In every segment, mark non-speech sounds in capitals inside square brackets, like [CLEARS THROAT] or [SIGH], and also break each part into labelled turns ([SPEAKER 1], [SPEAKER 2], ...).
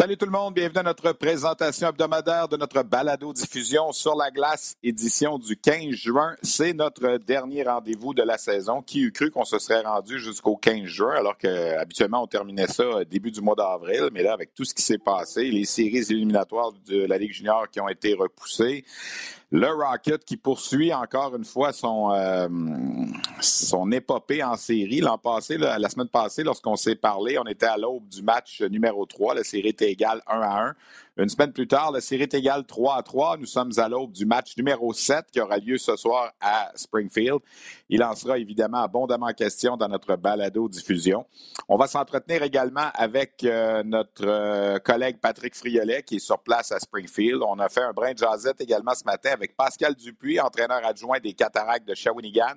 [SPEAKER 1] Salut tout le monde, bienvenue à notre présentation hebdomadaire de notre balado diffusion sur la glace, édition du 15 juin. C'est notre dernier rendez-vous de la saison. Qui eût cru qu'on se serait rendu jusqu'au 15 juin, alors qu'habituellement on terminait ça début du mois d'avril, mais là avec tout ce qui s'est passé, les séries éliminatoires de la Ligue junior qui ont été repoussées, le Rocket qui poursuit encore une fois son, euh, son épopée en série. L'an passé, la semaine passée, lorsqu'on s'est parlé, on était à l'aube du match numéro 3. La série était égale 1 à 1. Une semaine plus tard, la série est égale 3 à 3. Nous sommes à l'aube du match numéro 7 qui aura lieu ce soir à Springfield. Il en sera évidemment abondamment question dans notre balado-diffusion. On va s'entretenir également avec euh, notre euh, collègue Patrick Friolet qui est sur place à Springfield. On a fait un brin de jazzette également ce matin avec Pascal Dupuis, entraîneur adjoint des Cataractes de Shawinigan.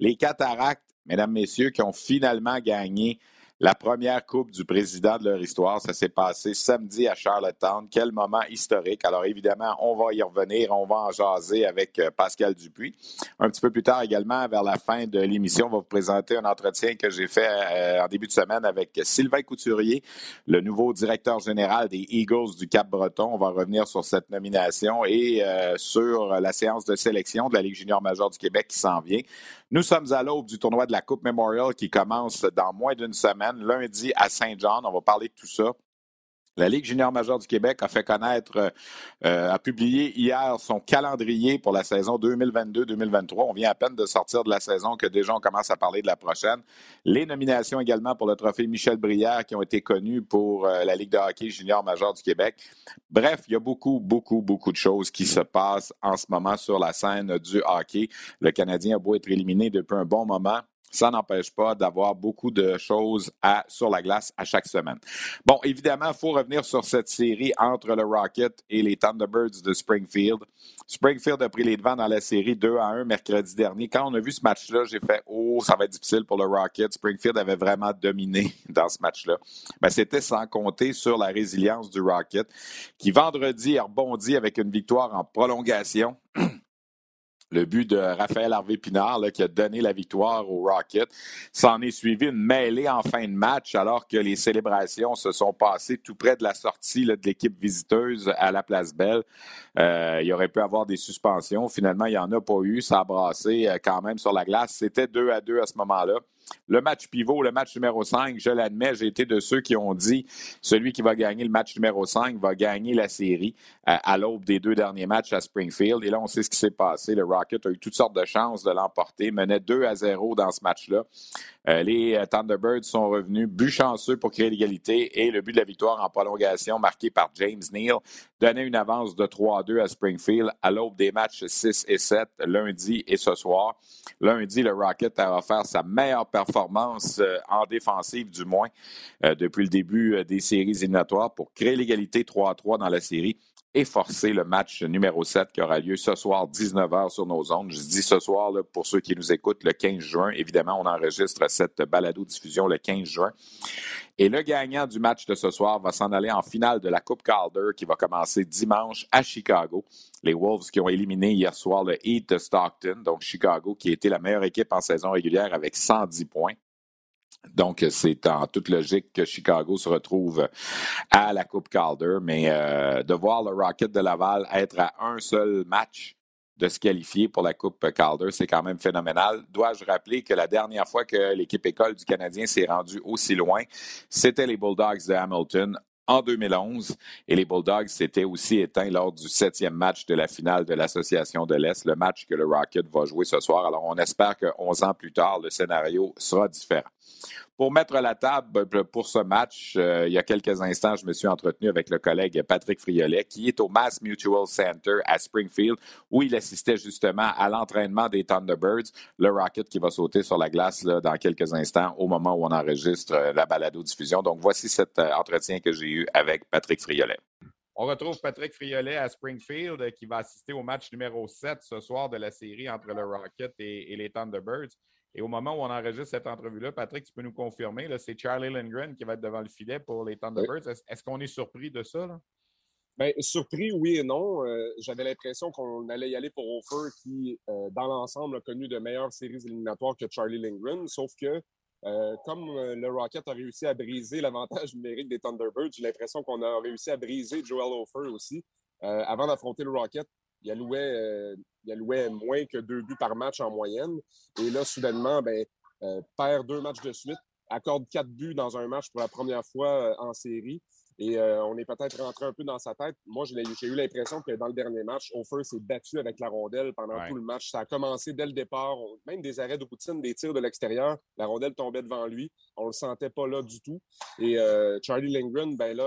[SPEAKER 1] Les Cataractes, mesdames, messieurs, qui ont finalement gagné la première coupe du président de leur histoire. Ça s'est passé samedi à Charlottetown. Quel moment historique. Alors évidemment, on va y revenir. On va en jaser avec euh, Pascal Dupuis. Un petit peu plus tard également, vers la fin de l'émission, on va vous présenter un entretien que j'ai fait euh, en début de semaine avec Sylvain Couturier, le nouveau directeur général des Eagles du Cap-Breton. On va revenir sur cette nomination et euh, sur la séance de sélection de la Ligue junior majeure du Québec qui s'en vient. Nous sommes à l'aube du tournoi de la Coupe Memorial qui commence dans moins d'une semaine, lundi à Saint-Jean. On va parler de tout ça. La Ligue junior majeure du Québec a fait connaître, euh, a publié hier son calendrier pour la saison 2022-2023. On vient à peine de sortir de la saison que déjà on commence à parler de la prochaine. Les nominations également pour le trophée Michel Brière qui ont été connues pour euh, la Ligue de hockey junior majeure du Québec. Bref, il y a beaucoup, beaucoup, beaucoup de choses qui se passent en ce moment sur la scène du hockey. Le Canadien a beau être éliminé depuis un bon moment ça n'empêche pas d'avoir beaucoup de choses sur la glace à chaque semaine. Bon, évidemment, il faut revenir sur cette série entre le Rocket et les Thunderbirds de Springfield. Springfield a pris les devants dans la série 2 à 1 mercredi dernier. Quand on a vu ce match-là, j'ai fait Oh, ça va être difficile pour le Rocket. Springfield avait vraiment dominé [LAUGHS] dans ce match-là. Ben, C'était sans compter sur la résilience du Rocket, qui vendredi a rebondi avec une victoire en prolongation [CLEARS THROAT] le but de Raphaël Harvey-Pinard qui a donné la victoire au Rocket. S'en est suivi une mêlée en fin de match alors que les célébrations se sont passées tout près de la sortie de l'équipe visiteuse à la Place Belle. Euh, il aurait pu avoir des suspensions. Finalement, il n'y en a pas eu. Ça a brassé euh, quand même sur la glace. C'était 2 à 2 à ce moment-là. Le match pivot, le match numéro 5, je l'admets, j'ai été de ceux qui ont dit celui qui va gagner le match numéro 5 va gagner la série à, l'aube des deux derniers matchs à Springfield. Et là, on sait ce qui s'est passé. Le Rocket a eu toutes sortes de chances de l'emporter, menait 2 à 0 dans ce match-là. Euh, les euh, Thunderbirds sont revenus but chanceux pour créer l'égalité et le but de la victoire en prolongation marqué par James Neal donnait une avance de 3 à 2 à Springfield à l'aube des matchs 6 et 7 lundi et ce soir. Lundi, le Rocket a offert sa meilleure performance euh, en défensive du moins depuis le début des séries éliminatoires pour créer l'égalité 3 à 3 dans la série et forcer le match numéro 7 qui aura lieu ce soir 19h sur nos ondes. Je dis ce soir pour ceux qui nous écoutent le 15 juin. Évidemment, on enregistre cette balado-diffusion le 15 juin. Et le gagnant du match de ce soir va s'en aller en finale de la Coupe Calder qui va commencer dimanche à Chicago. Les Wolves qui ont éliminé hier soir le Heat de Stockton, donc Chicago qui été la meilleure équipe en saison régulière avec 110 points. Donc, c'est en toute logique que Chicago se retrouve à la Coupe Calder, mais euh, de voir le Rocket de Laval être à un seul match de se qualifier pour la Coupe Calder, c'est quand même phénoménal. Dois-je rappeler que la dernière fois que l'équipe école du Canadien s'est rendue aussi loin, c'était les Bulldogs de Hamilton en 2011 et les Bulldogs s'étaient aussi éteints lors du septième match de la finale de l'Association de l'Est, le match que le Rocket va jouer ce soir. Alors, on espère que 11 ans plus tard, le scénario sera différent. Pour mettre la table pour ce match, euh, il y a quelques instants, je me suis entretenu avec le collègue Patrick Friolet, qui est au Mass Mutual Center à Springfield, où il assistait justement à l'entraînement des Thunderbirds, le Rocket qui va sauter sur la glace là, dans quelques instants au moment où on enregistre euh, la balado-diffusion. Donc, voici cet euh, entretien que j'ai eu avec Patrick Friolet. On retrouve Patrick Friolet à Springfield qui va assister au match numéro 7 ce soir de la série entre le Rocket et, et les Thunderbirds. Et au moment où on enregistre cette entrevue-là, Patrick, tu peux nous confirmer, c'est Charlie Lindgren qui va être devant le filet pour les Thunderbirds. Est-ce qu'on est surpris de ça? Là?
[SPEAKER 2] Bien, surpris, oui et non. Euh, j'avais l'impression qu'on allait y aller pour Ofer, qui, euh, dans l'ensemble, a connu de meilleures séries éliminatoires que Charlie Lindgren. Sauf que, euh, comme le Rocket a réussi à briser l'avantage numérique des Thunderbirds, j'ai l'impression qu'on a réussi à briser Joel Ofer aussi. avant d'affronter le Rocket, il allouait, euh, il allouait moins que deux buts par match en moyenne. Et là, soudainement, ben, euh, perd deux matchs de suite, accorde quatre buts dans un match pour la première fois euh, en série. Et on est peut-être rentré un peu dans sa tête. Moi, j'ai eu l'impression que dans le dernier match, Ofer s'est battu avec la rondelle pendant tout le match. Ça a commencé dès le départ, même des arrêts de routine, des tirs de l'extérieur. La rondelle tombait devant lui. On le sentait pas là du tout. Et Charlie Lindgren, ben là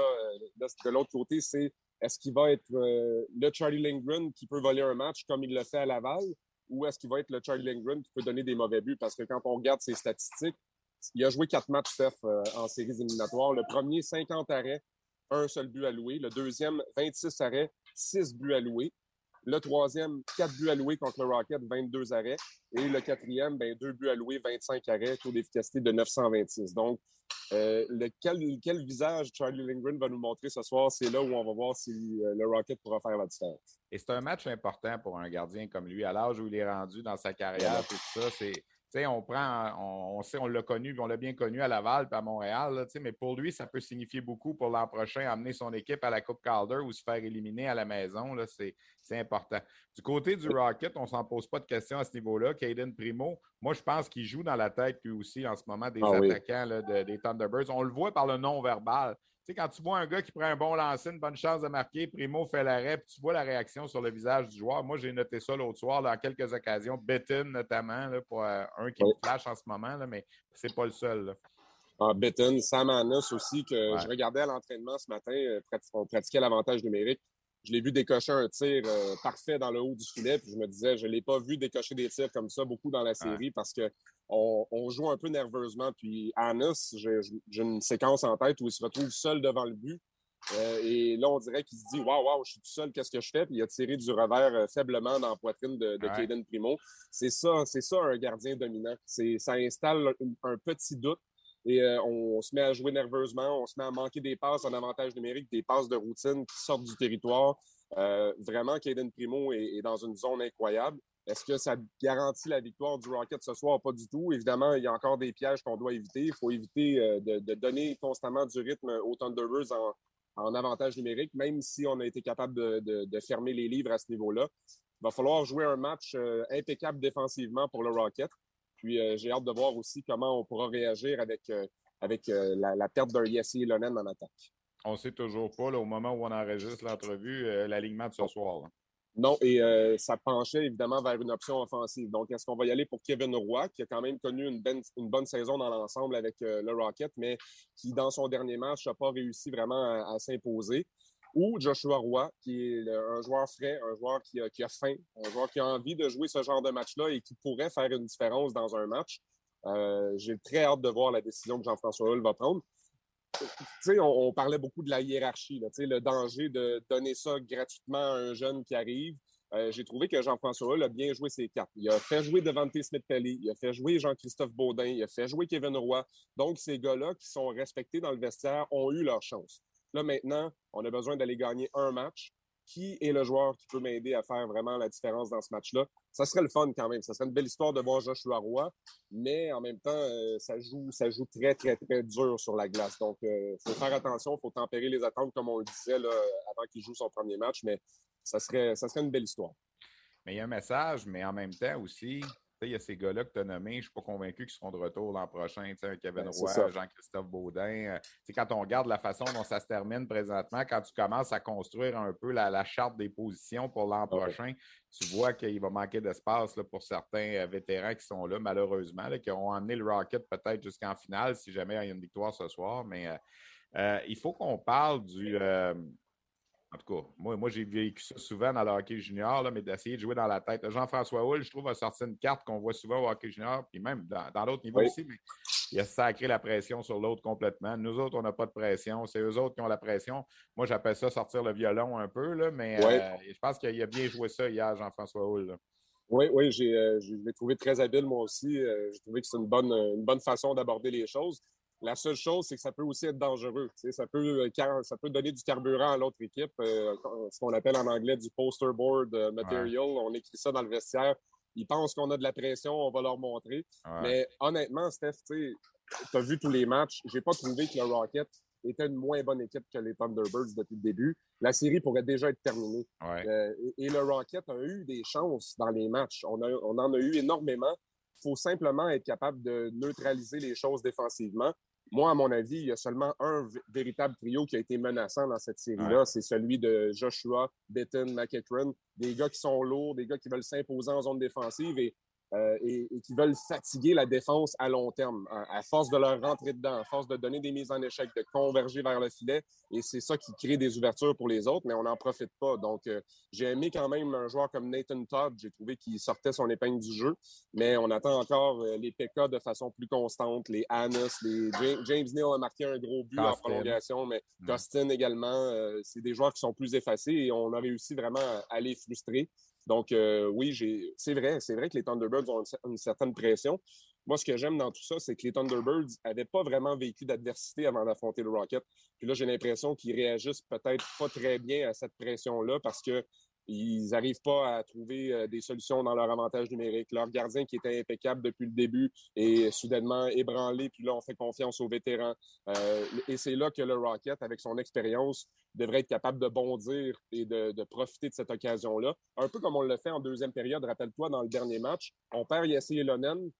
[SPEAKER 2] de l'autre côté, c'est est-ce qu'il va être euh, le Charlie Lindgren qui peut voler un match comme il le fait à Laval ou est-ce qu'il va être le Charlie Lindgren qui peut donner des mauvais buts? Parce que quand on regarde ses statistiques, il a joué quatre matchs Steph euh, en séries éliminatoires. Le premier, 50 arrêts, un seul but alloué. Le deuxième, 26 arrêts, 6 buts alloués. Le troisième, 4 buts alloués contre le Rocket, 22 arrêts. Et le quatrième, ben, 2 buts alloués, 25 arrêts, taux d'efficacité de 926. Donc, euh, quel visage Charlie Lindgren va nous montrer ce soir, c'est là où on va voir si euh, le Rocket pourra faire la différence.
[SPEAKER 1] Et c'est un match important pour un gardien comme lui, à l'âge où il est rendu dans sa carrière, tout ça. C'est, on prend, on, sait, on l'a connu, on l'a bien connu à Laval et à Montréal, mais pour lui, ça peut signifier beaucoup pour l'an prochain, amener son équipe à la Coupe Calder ou se faire éliminer à la maison. C'est, important. Du côté du Rocket, on ne s'en pose pas de questions à ce niveau-là. Caden Primo, moi, je pense qu'il joue dans la tête lui aussi en ce moment des ah attaquants des Thunderbirds. On le voit par le non-verbal quand tu vois un gars qui prend un bon lancer, une bonne chance de marquer, Primo fait l'arrêt, puis tu vois la réaction sur le visage du joueur. Moi, j'ai noté ça l'autre soir, dans quelques occasions. Betton, notamment, là, pour euh, un qui me flash en ce moment, là, mais c'est pas le seul. Là.
[SPEAKER 2] Ah, Betton, aussi, que je regardais à l'entraînement ce matin, euh, on pratiquait l'avantage numérique. Je l'ai vu décocher un tir euh, parfait dans le haut du filet, puis je me disais, je ne l'ai pas vu décocher des tirs comme ça beaucoup dans la série parce que on, joue un peu nerveusement. Puis Anis, j'ai une séquence en tête où il se retrouve seul devant le but. Euh, et là, on dirait qu'il se dit Waouh, waouh, je suis tout seul, qu'est-ce que je fais? Puis il a tiré du revers euh, faiblement dans la poitrine de, de Primo. C'est ça, c'est ça un gardien dominant. Ça installe un, petit doute et euh, on, se met à jouer nerveusement, on se met à manquer des passes en avantage numérique, des passes de routine qui sortent du territoire. vraiment, Caden Primo est, dans une zone incroyable. Est-ce que ça garantit la victoire du Rocket ce soir? Pas du tout. Évidemment, il y a encore des pièges qu'on doit éviter. Il faut éviter euh, de, donner constamment du rythme aux Thunderbirds en, avantage numérique, même si on a été capable de, fermer les livres à ce niveau-là. Il va falloir jouer un match euh, impeccable défensivement pour le Rocket. Puis euh, j'ai hâte de voir aussi comment on pourra réagir avec, avec la, perte d'un Yessi Lonen en attaque.
[SPEAKER 1] On ne sait toujours pas, au moment où on enregistre l'entrevue, l'alignement de ce soir.
[SPEAKER 2] Non, et euh, ça penchait évidemment vers une option offensive. Donc, est-ce qu'on va y aller pour Kevin Roy, qui a quand même connu une, bonne saison dans l'ensemble avec euh, le Rocket, mais qui, dans son dernier match, n'a pas réussi vraiment à, s'imposer? Ou Joshua Roy, qui est un joueur frais, un joueur qui a, faim, un joueur qui a envie de jouer ce genre de match-là et qui pourrait faire une différence dans un match. Euh, j'ai très hâte de voir la décision que Jean-François Hull va prendre on, on, parlait beaucoup de la hiérarchie, le danger de donner ça gratuitement à un jeune qui arrive. Euh, j'ai trouvé que Jean-François Hull a bien joué ses cartes. Il a fait jouer Devante Smith-Pelly, il a fait jouer Jean-Christophe Baudin, il a fait jouer Kevin Roy. Donc, ces gars-là qui sont respectés dans le vestiaire ont eu leur chance. Là, maintenant, on a besoin d'aller gagner un match qui est le joueur qui peut m'aider à faire vraiment la différence dans ce match-là? Ça serait le fun quand même. Ça serait une belle histoire de voir Joshua Roy, mais en même temps, euh, ça, joue, ça joue très, très, très dur sur la glace. Donc, il euh, faut faire attention, il faut tempérer les attentes, comme on le disait là, avant qu'il joue son premier match, mais ça serait, ça serait une belle histoire.
[SPEAKER 1] Mais il y a un message, mais en même temps aussi, il y a ces gars-là que tu as nommés, je ne suis pas convaincu qu'ils seront de retour l'an prochain. Kevin
[SPEAKER 2] Ben,
[SPEAKER 1] Roy, Jean-Christophe Baudin. Euh, quand on regarde la façon dont ça se termine présentement, quand tu commences à construire un peu la, charte des positions pour l'an prochain, tu vois qu'il va manquer d'espace pour certains euh, vétérans qui sont là, malheureusement, qui auront amené le Rocket peut-être jusqu'en finale si jamais il y a une victoire ce soir. Mais euh, il faut qu'on parle du. En tout cas, moi, moi j'ai vécu ça souvent dans le hockey junior, là, mais d'essayer de jouer dans la tête. Jean-François Hull, je trouve, a sorti une carte qu'on voit souvent au hockey junior, puis même dans, d'autres niveaux aussi, mais il a sacré la pression sur l'autre complètement. Nous autres, on n'a pas de pression. C'est eux autres qui ont la pression. Moi, j'appelle ça sortir le violon un peu, là, mais euh, je pense qu'il a bien joué ça hier, Jean-François Hull.
[SPEAKER 2] Oui, oui, j'ai, euh, je l'ai trouvé très habile, moi aussi. Euh, j'ai trouvé que c'est une bonne, une bonne façon d'aborder les choses. La seule chose, c'est que ça peut aussi être dangereux. Ça peut, euh, ça peut donner du carburant à l'autre équipe, euh, ce qu'on appelle en anglais du poster board euh, material. On écrit ça dans le vestiaire. Ils pensent qu'on a de la pression, on va leur montrer. Mais honnêtement, Steph, tu as vu tous les matchs. J'ai pas trouvé que le Rocket était une moins bonne équipe que les Thunderbirds depuis le début. La série pourrait déjà être terminée. et, le Rocket a eu des chances dans les matchs. On, on en a eu énormément. Il faut simplement être capable de neutraliser les choses défensivement. Moi, à mon avis, il y a seulement un véritable trio qui a été menaçant dans cette série-là. C'est celui de Joshua, Bitton, McEachran. Des gars qui sont lourds, des gars qui veulent s'imposer en zone défensive. Et euh, et, qui veulent fatiguer la défense à long terme, à, force de leur rentrer dedans, à force de donner des mises en échec, de converger vers le filet. Et c'est ça qui crée des ouvertures pour les autres, mais on n'en profite pas. Donc, euh, j'ai aimé quand même un joueur comme Nathan Todd. J'ai trouvé qu'il sortait son épingle du jeu, mais on attend encore euh, les PK de façon plus constante, les Annis, les James, Neal a marqué un gros but en prolongation, mais mm. également. c'est des joueurs qui sont plus effacés et on a réussi vraiment à les frustrer. Donc, euh, oui, c'est vrai, c'est vrai que les Thunderbirds ont une, certaine pression. Moi, ce que j'aime dans tout ça, c'est que les Thunderbirds n'avaient pas vraiment vécu d'adversité avant d'affronter le Rocket. Puis là, j'ai l'impression qu'ils réagissent peut-être pas très bien à cette pression-là parce que ils n'arrivent pas à trouver euh, des solutions dans leur avantage numérique. Leur gardien qui était impeccable depuis le début est soudainement ébranlé, puis là, on fait confiance aux vétérans. Euh, et c'est là que le Rocket, avec son expérience, devrait être capable de bondir et de, profiter de cette occasion-là. Un peu comme on l'a fait en deuxième période, rappelle-toi, dans le dernier match. On perd Yassi Elonen,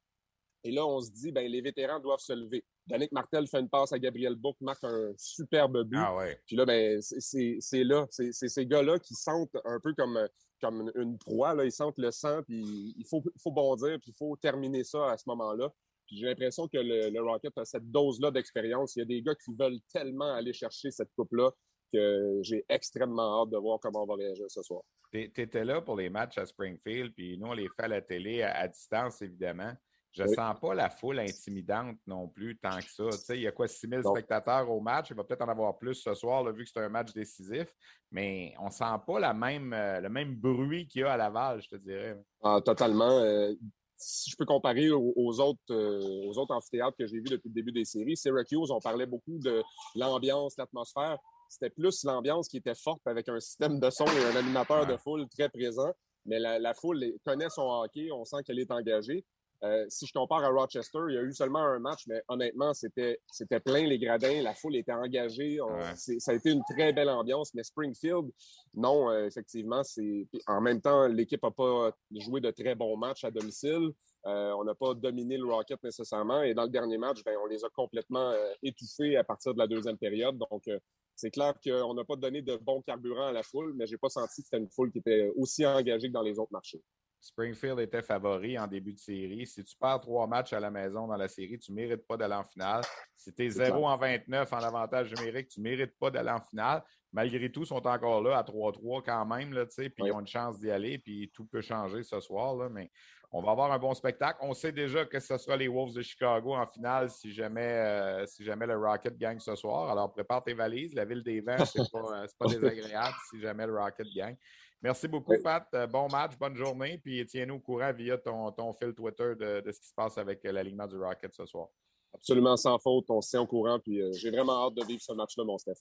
[SPEAKER 2] et là, on se dit, ben, les vétérans doivent se lever. Danick Martel fait une passe à Gabriel Book, marque un superbe but.
[SPEAKER 1] Ah ouais.
[SPEAKER 2] Puis là, ben, c'est là, c'est ces gars-là qui sentent un peu comme, comme une proie, là. ils sentent le sang, puis il faut, faut bondir, puis il faut terminer ça à ce moment-là. Puis j'ai l'impression que le, le, Rocket a cette dose-là d'expérience. Il y a des gars qui veulent tellement aller chercher cette coupe-là que j'ai extrêmement hâte de voir comment on va réagir ce soir.
[SPEAKER 1] Tu étais là pour les matchs à Springfield, puis nous, on les fait à la télé à distance, évidemment. Je ne sens pas la foule intimidante non plus tant que ça. il y a quoi, 6 000 spectateurs au match? Il va peut-être en avoir plus ce soir, vu que c'est un match décisif, mais on ne sent pas la même, euh, le même bruit qu'il y a à Laval, je te dirais.
[SPEAKER 2] Ah, totalement. Euh, si je peux comparer aux, autres, euh, aux autres amphithéâtres que j'ai vus depuis le début des séries, Syracuse, on parlait beaucoup de l'ambiance, l'atmosphère. C'était plus l'ambiance qui était forte avec un système de son et un animateur de foule très présent. Mais la, la foule connaît son hockey, on sent qu'elle est engagée. Euh, si je compare à Rochester, il y a eu seulement un match, mais honnêtement, c'était, c'était plein les gradins, la foule était engagée. ça a été une très belle ambiance, mais Springfield, non, euh, effectivement, c'est. En même temps, l'équipe n'a pas joué de très bons matchs à domicile. Euh, on n'a pas dominé le Rocket nécessairement. Et dans le dernier match, ben, on les a complètement étouffés à partir de la deuxième période. Donc, c'est clair qu'on n'a pas donné de bon carburant à la foule, mais j'ai pas senti que c'était une foule qui était aussi engagée que dans les autres marchés.
[SPEAKER 1] Springfield était favori en début de série. Si tu perds trois matchs à la maison dans la série, tu ne mérites pas d'aller en finale. Si tu es 0 en 29 en avantage numérique, tu ne mérites pas d'aller en finale. Malgré tout, ils sont encore là à 3-3 quand même, là, puis ils ont une chance d'y aller, puis tout peut changer ce soir. Là, mais on va avoir un bon spectacle. On sait déjà que ce sera les Wolves de Chicago en finale si jamais, euh, si jamais le Rocket gagne ce soir. Alors prépare tes valises. La ville des vents, ce n'est pas, pas [LAUGHS] désagréable si jamais le Rocket gagne. Merci beaucoup, Pat. Euh, bon match, bonne journée. Puis tiens-nous au courant via ton, ton fil Twitter de, ce qui se passe avec euh, l'alignement du Rocket ce soir.
[SPEAKER 2] Absolument sans faute. On se tient au courant. Puis euh, j'ai vraiment hâte de vivre ce match-là, mon Steph.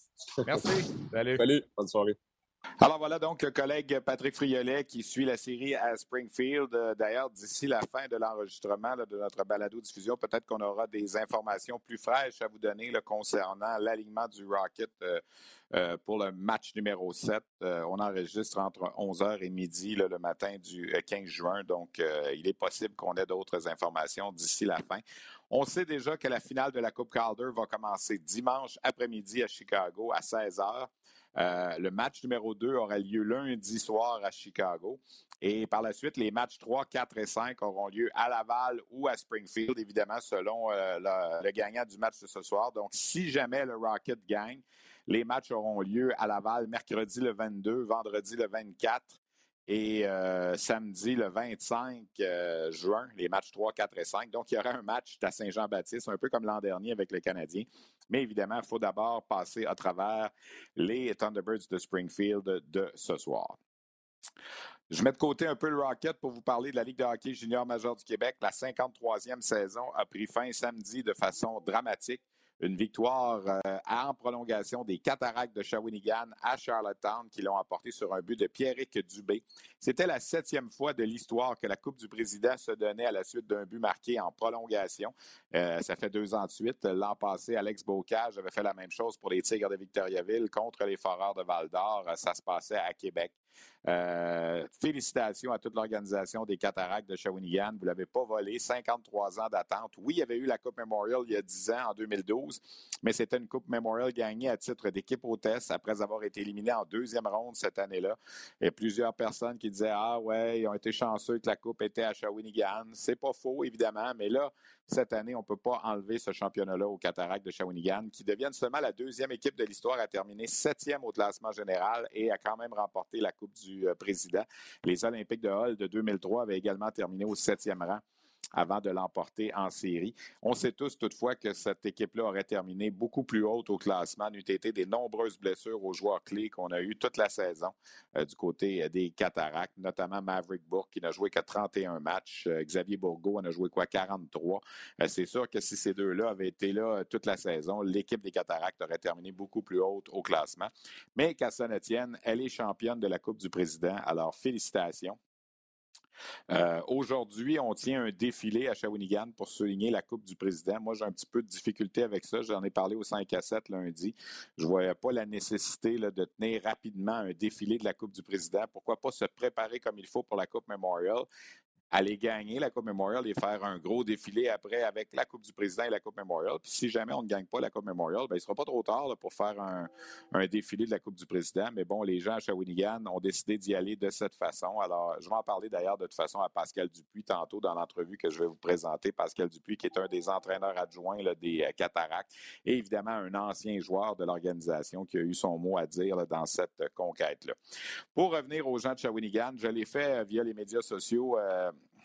[SPEAKER 1] Merci. [LAUGHS] Salut.
[SPEAKER 2] Salut. Bonne soirée.
[SPEAKER 1] Alors voilà donc le collègue Patrick Friolet qui suit la série à Springfield. D'ailleurs, d'ici la fin de l'enregistrement de notre balado-diffusion, peut-être qu'on aura des informations plus fraîches à vous donner concernant l'alignement du Rocket euh, pour le match numéro 7. Euh, on enregistre entre 11h et midi le matin du 15 juin, donc il est possible qu'on ait d'autres informations d'ici la fin. On sait déjà que la finale de la Coupe Calder va commencer dimanche après-midi à Chicago à 16h. Euh, le match numéro 2 aura lieu lundi soir à Chicago. Et par la suite, les matchs 3, 4 et 5 auront lieu à Laval ou à Springfield, évidemment, selon euh, le, gagnant du match de ce soir. Donc, si jamais le Rocket gagne, les matchs auront lieu à Laval mercredi le 22, vendredi le 24 et euh, samedi, le 25 euh, juin, les matchs 3, 4 et 5. Donc, il y aura un match à Saint-Jean-Baptiste, un peu comme l'an dernier avec le Canadien. Mais évidemment, il faut d'abord passer à travers les Thunderbirds de Springfield de ce soir. Je mets de côté un peu le Rocket pour vous parler de la Ligue de hockey junior majeur du Québec. La 53e saison a pris fin samedi de façon dramatique une victoire euh, en prolongation des Cataractes de Shawinigan à Charlottetown qui l'ont apporté sur un but de Pierrick Dubé. C'était la septième fois de l'histoire que la Coupe du Président se donnait à la suite d'un but marqué en prolongation. Euh, ça fait deux ans de suite. L'an passé, Alex Bocage avait fait la même chose pour les Tigres de Victoriaville contre les Foreurs de Val-d'Or. Ça se passait à Québec. Euh, félicitations à toute l'organisation des Cataractes de Shawinigan. Vous ne l'avez pas volé. 53 ans d'attente. Oui, il y avait eu la Coupe Memorial il y a 10 ans, en 2012, mais c'était une Coupe Memorial gagnée à titre d'équipe hôtesse après avoir été éliminée en deuxième ronde cette année-là. Il y a plusieurs personnes qui disaient Ah, ouais, ils ont été chanceux que la Coupe était à Shawinigan. C'est pas faux, évidemment, mais là, cette année, on ne peut pas enlever ce championnat-là aux Cataractes de Shawinigan, qui deviennent seulement la deuxième équipe de l'histoire à terminer septième au classement général et a quand même remporté la Coupe du euh, Président. Les Olympiques de Hall de 2003 avaient également terminé au septième rang avant de l'emporter en série. On sait tous toutefois que cette équipe-là aurait terminé beaucoup plus haute au classement, n'eût été des nombreuses blessures aux joueurs clés qu'on a eu toute la saison euh, du côté euh, des Cataractes, notamment Maverick Bourque qui n'a joué que 31 matchs, euh, Xavier Bourgault en a joué quoi 43. C'est sûr que si ces deux-là avaient été là toute la saison, l'équipe des Cataractes aurait terminé beaucoup plus haute au classement. Mais qu'à Etienne, elle est championne de la Coupe du Président, alors félicitations. Euh, aujourd'hui, on tient un défilé à Shawinigan pour souligner la Coupe du Président. Moi, j'ai un petit peu de difficulté avec ça. J'en ai parlé au 5 à 7 lundi. Je ne voyais pas la nécessité de tenir rapidement un défilé de la Coupe du Président. Pourquoi pas se préparer comme il faut pour la Coupe Memorial? Aller gagner la Coupe Memorial et faire un gros défilé après avec la Coupe du Président et la Coupe Memorial. Puis si jamais on ne gagne pas la Coupe Memorial, ben, il ne sera pas trop tard pour faire un, défilé de la Coupe du Président. Mais bon, les gens à Shawinigan ont décidé d'y aller de cette façon. Alors, je vais en parler d'ailleurs de toute façon à Pascal Dupuis tantôt dans l'entrevue que je vais vous présenter. Pascal Dupuis, qui est un des entraîneurs adjoints des euh, Cataractes et évidemment un ancien joueur de l'organisation qui a eu son mot à dire dans cette conquête-là. Pour revenir aux gens de Shawinigan, je l'ai fait euh, via les médias sociaux.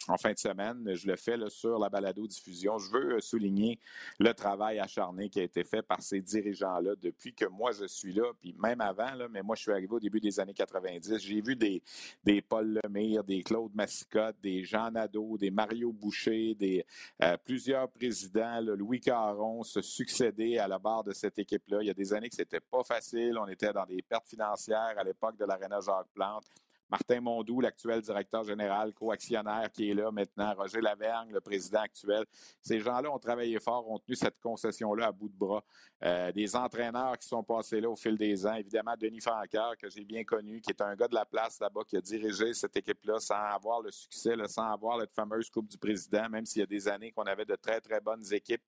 [SPEAKER 1] En fin de semaine. Je le fais sur la balado-diffusion. Je veux euh, souligner le travail acharné qui a été fait par ces dirigeants-là depuis que moi je suis là, puis même avant, là, mais moi je suis arrivé au début des années 90. J'ai vu des, des Paul Lemire, des Claude Massicotte, des Jean Nadeau, des Mario Boucher, des euh, plusieurs présidents, Louis Caron, se succéder à la barre de cette équipe-là. Il y a des années que c'était pas facile. On était dans des pertes financières à l'époque de l'Arena Jacques Plante. Martin Mondou, l'actuel directeur général, co-actionnaire qui est là maintenant, Roger Lavergne, le président actuel. Ces gens-là ont travaillé fort, ont tenu cette concession-là à bout de bras. Euh, des entraîneurs qui sont passés là au fil des ans. Évidemment, Denis Francaire, que j'ai bien connu, qui est un gars de la place là-bas, qui a dirigé cette équipe-là sans avoir le succès, sans avoir cette fameuse Coupe du Président, même s'il y a des années qu'on avait de très, très bonnes équipes.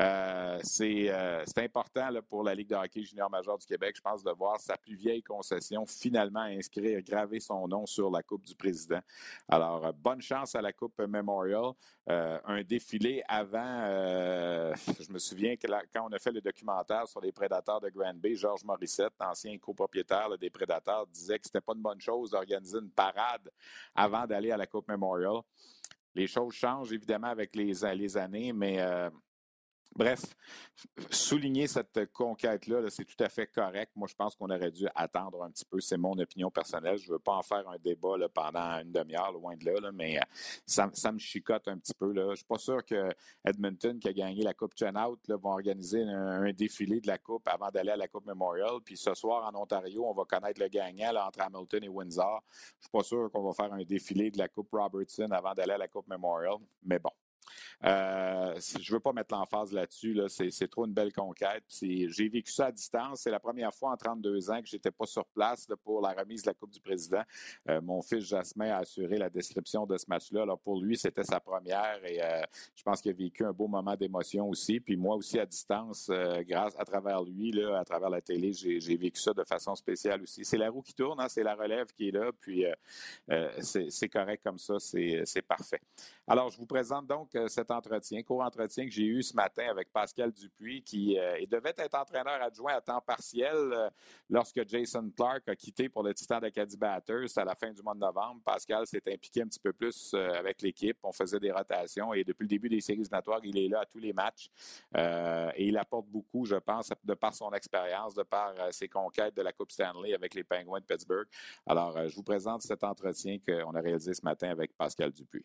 [SPEAKER 1] Euh, euh, c'est important pour la Ligue de hockey junior major du Québec, je pense, de voir sa plus vieille concession finalement inscrire, graver son nom sur la Coupe du Président. Alors, euh, bonne chance à la Coupe Memorial. un défilé avant, [LAUGHS] je me souviens que quand on a fait le documentaire sur les prédateurs de Grand Bay, Georges Morissette, ancien copropriétaire des prédateurs, disait que c'était pas une bonne chose d'organiser une parade avant d'aller à la Coupe Memorial. Les choses changent évidemment avec les années, mais Bref, souligner cette conquête-là, c'est tout à fait correct. Moi, je pense qu'on aurait dû attendre un petit peu. C'est mon opinion personnelle. Je ne veux pas en faire un débat pendant une demi-heure, loin de là, mais euh, ça, me chicote un petit peu. Je ne suis pas sûr que Edmonton, qui a gagné la Coupe Out, là, va organiser un, défilé de la Coupe avant d'aller à la Coupe Memorial. Puis ce soir, en Ontario, on va connaître le gagnant entre Hamilton et Windsor. Je ne suis pas sûr qu'on va faire un défilé de la Coupe Robertson avant d'aller à la Coupe Memorial. Mais bon, Euh, je veux pas mettre l'emphase là-dessus. Là. C'est trop une belle conquête. J'ai vécu ça à distance. C'est la première fois en 32 ans que je n'étais pas sur place pour la remise de la Coupe du Président. Euh, mon fils Jasmin a assuré la description de ce match-là. Alors pour lui, c'était sa première et euh, je pense qu'il a vécu un beau moment d'émotion aussi. Puis moi aussi à distance, grâce à travers lui, à travers la télé, j'ai vécu ça de façon spéciale aussi. C'est la roue qui tourne, hein, c'est la relève qui est là. Puis c'est correct comme ça, c'est parfait. Alors je vous présente donc cette entretien, court entretien que j'ai eu ce matin avec Pascal Dupuis, qui euh, devait être entraîneur adjoint à temps partiel euh, lorsque Jason Clark a quitté pour le Titan d'Acadie Batters à la fin du mois de novembre. Pascal s'est impliqué un petit peu plus euh, avec l'équipe. On faisait des rotations et depuis le début des séries éliminatoires, il est là à tous les matchs et il apporte beaucoup, je pense, de par son expérience, de par ses conquêtes de la Coupe Stanley avec les Penguins de Pittsburgh. Alors, je vous présente cet entretien qu'on a réalisé ce matin avec Pascal Dupuis.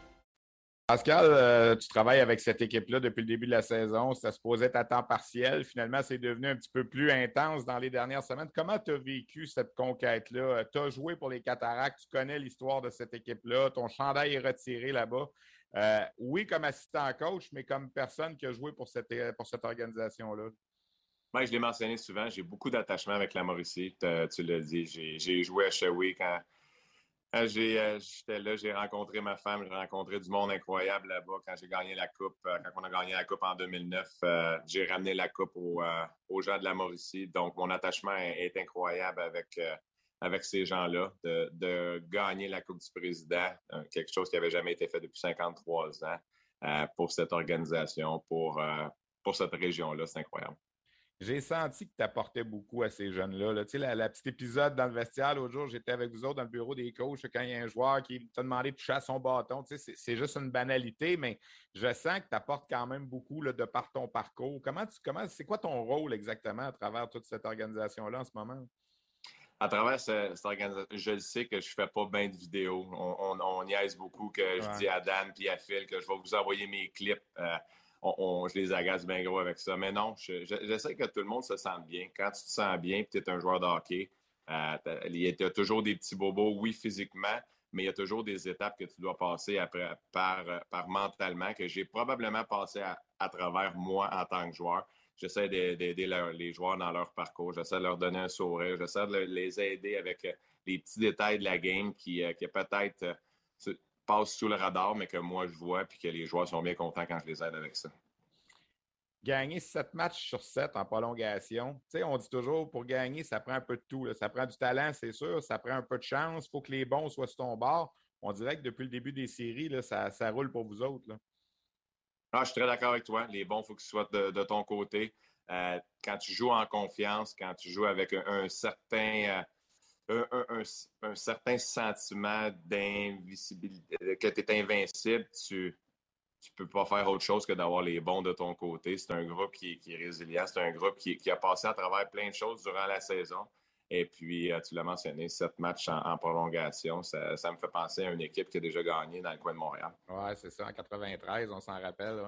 [SPEAKER 1] Pascal, euh, tu travailles avec cette équipe-là depuis le début de la saison. Ça se posait à temps partiel. Finalement, c'est devenu un petit peu plus intense dans les dernières semaines. Comment tu as vécu cette conquête-là? Tu as joué pour les Cataractes, tu connais l'histoire de cette équipe-là. Ton chandail est retiré là-bas. Euh, oui, comme assistant coach, mais comme personne qui a joué pour cette, pour cette organisation-là.
[SPEAKER 3] Moi, je l'ai mentionné souvent, j'ai beaucoup d'attachement avec la Mauricie. Tu l'as dit, j'ai joué à Shawi quand euh, euh, j'étais là, j'ai rencontré ma femme, j'ai rencontré du monde incroyable là-bas quand j'ai gagné la Coupe. Euh, quand on a gagné la Coupe en 2009, j'ai ramené la Coupe aux, gens de la Mauricie. Donc, mon attachement est, incroyable avec, ces gens-là, de, gagner la Coupe du Président, quelque chose qui n'avait jamais été fait depuis 53 ans pour cette organisation, pour cette région-là. C'est incroyable
[SPEAKER 1] j'ai senti que tu apportais beaucoup à ces jeunes-là. Tu sais, la, petite épisode dans le vestiaire, l'autre jour, j'étais avec vous autres dans le bureau des coachs quand il y a un joueur qui t'a demandé de toucher à son bâton. Tu sais, c'est juste une banalité, mais je sens que tu apportes quand même beaucoup là, de par ton parcours. Comment tu comment c'est quoi ton rôle exactement à travers toute cette organisation-là en ce moment?
[SPEAKER 3] À travers cette, organisation, je le sais que je ne fais pas bien de vidéos. On, on, niaise beaucoup que je dis à Dan et à Phil que je vais vous envoyer mes clips. Euh, je les agace bien gros avec ça. Mais non, j'essaie que tout le monde se sente bien. Quand tu te sens bien tu es un joueur de hockey, euh, il y a toujours des petits bobos, oui, physiquement, mais il y a toujours des étapes que tu dois passer après, par, mentalement, que j'ai probablement passé à, travers moi en tant que joueur. J'essaie d'aider les joueurs dans leur parcours, j'essaie de leur donner un sourire, j'essaie de les aider avec euh, les petits détails de la game qui, euh, qui peut-être passe sous le radar, mais que moi je vois, puis que les joueurs sont bien contents quand je les aide avec ça.
[SPEAKER 1] Gagner sept matchs sur sept en prolongation, tu sais, on dit toujours pour gagner, ça prend un peu de tout. Ça prend du talent, c'est sûr, ça prend un peu de chance, il faut que les bons soient sur ton bord. On dirait que depuis le début des séries, là, ça, ça, roule pour vous autres. Là.
[SPEAKER 3] Ah, je suis très d'accord avec toi. Les bons, il faut qu'ils soient de, ton côté. Euh, quand tu joues en confiance, quand tu joues avec un, certain. Euh, un, certain sentiment d'invisibilité, que tu es invincible, tu ne peux pas faire autre chose que d'avoir les bons de ton côté. C'est un groupe qui, est résilient, c'est un groupe qui, a passé à travers plein de choses durant la saison. Et puis, euh, tu l'as mentionné, sept matchs en, prolongation, ça, me fait penser à une équipe qui a déjà gagné dans le coin de Montréal.
[SPEAKER 1] Oui, c'est ça, en 93, on s'en rappelle.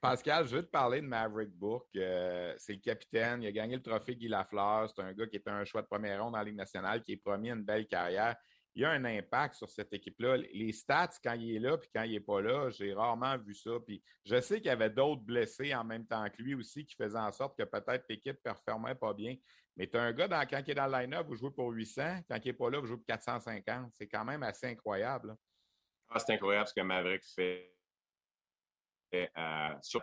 [SPEAKER 1] Pascal, je veux te parler de Maverick Bourque. Euh, c'est le capitaine. Il a gagné le trophée Guy Lafleur. C'est un gars qui est un choix de première ronde dans la Ligue nationale, qui est promis une belle carrière. Il a un impact sur cette équipe-là. Les stats, quand il est là puis quand il n'est pas là, j'ai rarement vu ça. Puis je sais qu'il y avait d'autres blessés en même temps que lui aussi qui faisaient en sorte que peut-être l'équipe ne performait pas bien. Mais tu as un gars, quand il est dans le line-up, vous jouez pour 800. Quand il n'est pas là, vous jouez pour 450. C'est quand même assez incroyable.
[SPEAKER 3] Ah, c'est incroyable ce que Maverick fait euh, sur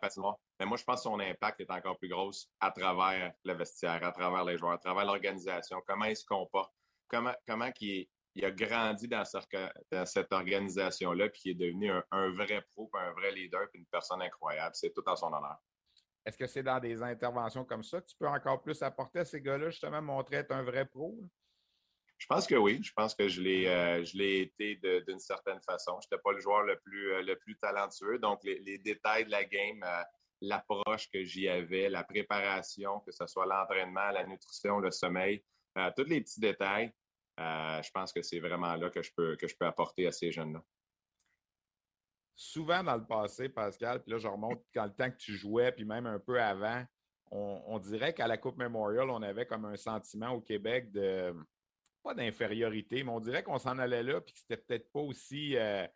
[SPEAKER 3] Mais moi, je pense que son impact est encore plus gros à travers le vestiaire, à travers les joueurs, à travers l'organisation, comment il se comporte, comment, comment il, a grandi dans, cette organisation-là, puis il est devenu un, vrai pro, un vrai leader, puis une personne incroyable. C'est tout en son honneur.
[SPEAKER 1] Est-ce que c'est dans des interventions comme ça que tu peux encore plus apporter à ces gars-là, justement, montrer être un vrai pro?
[SPEAKER 3] Je pense que oui. Je pense que je l'ai, euh, été d'une certaine façon. Je n'étais pas le joueur le plus, euh, le plus talentueux. Donc, les, détails de la game, euh, l'approche que j'y avais, la préparation, que ce soit l'entraînement, la nutrition, le sommeil, tous les petits détails, je pense que c'est vraiment là que je peux, que je peux apporter à ces jeunes-là.
[SPEAKER 1] Souvent dans le passé, Pascal, puis là, je remonte [LAUGHS] quand le temps que tu jouais, puis même un peu avant, on, on dirait qu'à la Coupe Memorial, on avait comme un sentiment au Québec de pas d'infériorité, mais on dirait qu'on s'en allait là puis que c'était peut-être pas aussi euh,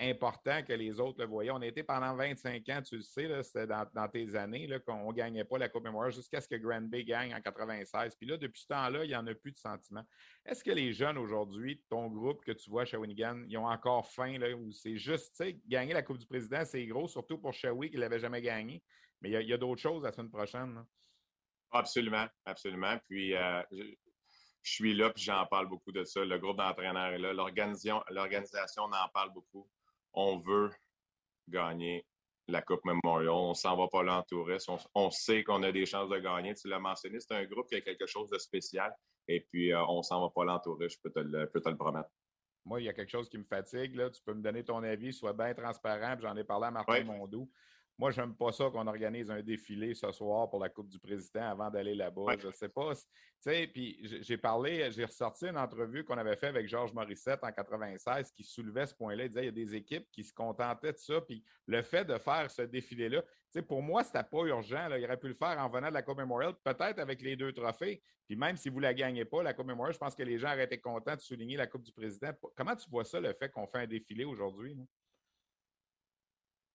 [SPEAKER 1] important que les autres le voyaient. On a été pendant 25 ans, tu le sais, c'était dans, tes années qu'on ne gagnait pas la Coupe Memorial jusqu'à ce que Grand Bay gagne en 96. Puis là, depuis ce temps-là, il n'y en a plus de sentiment. Est-ce que les jeunes aujourd'hui, ton groupe que tu vois à Shawinigan, ils ont encore faim là, ou c'est juste, tu sais, gagner la Coupe du Président, c'est gros, surtout pour Shawi qui ne l'avait jamais gagné. Mais il y a, d'autres choses la semaine prochaine.
[SPEAKER 3] Absolument, absolument. Puis euh, je suis là puis j'en parle beaucoup de ça. Le groupe d'entraîneurs est là. L'organisation en parle beaucoup. On veut gagner la Coupe Memorial. On s'en va pas là en touriste. On, sait qu'on a des chances de gagner. Tu l'as mentionné, c'est un groupe qui a quelque chose de spécial. Et puis, euh, on s'en va pas là en touriste, je peux te le, peux te le promettre.
[SPEAKER 1] Moi, il y a quelque chose qui me fatigue. Là. Tu peux me donner ton avis, sois bien transparent. J'en ai parlé à Martin Mondou. Moi, je n'aime pas ça qu'on organise un défilé ce soir pour la Coupe du Président avant d'aller là-bas. Je ne sais pas. Tu sais, puis j'ai parlé, j'ai ressorti une entrevue qu'on avait faite avec Georges Morissette en 96 qui soulevait ce point-là. Il disait il y a des équipes qui se contentaient de ça. Puis le fait de faire ce défilé-là, tu sais, pour moi, c'était pas urgent. Il aurait pu le faire en venant de la Coupe Memorial, peut-être avec les deux trophées. Puis même si vous ne la gagnez pas, la Coupe Memorial, je pense que les gens auraient été contents de souligner la Coupe du Président. Comment tu vois ça, le fait qu'on fait un défilé aujourd'hui?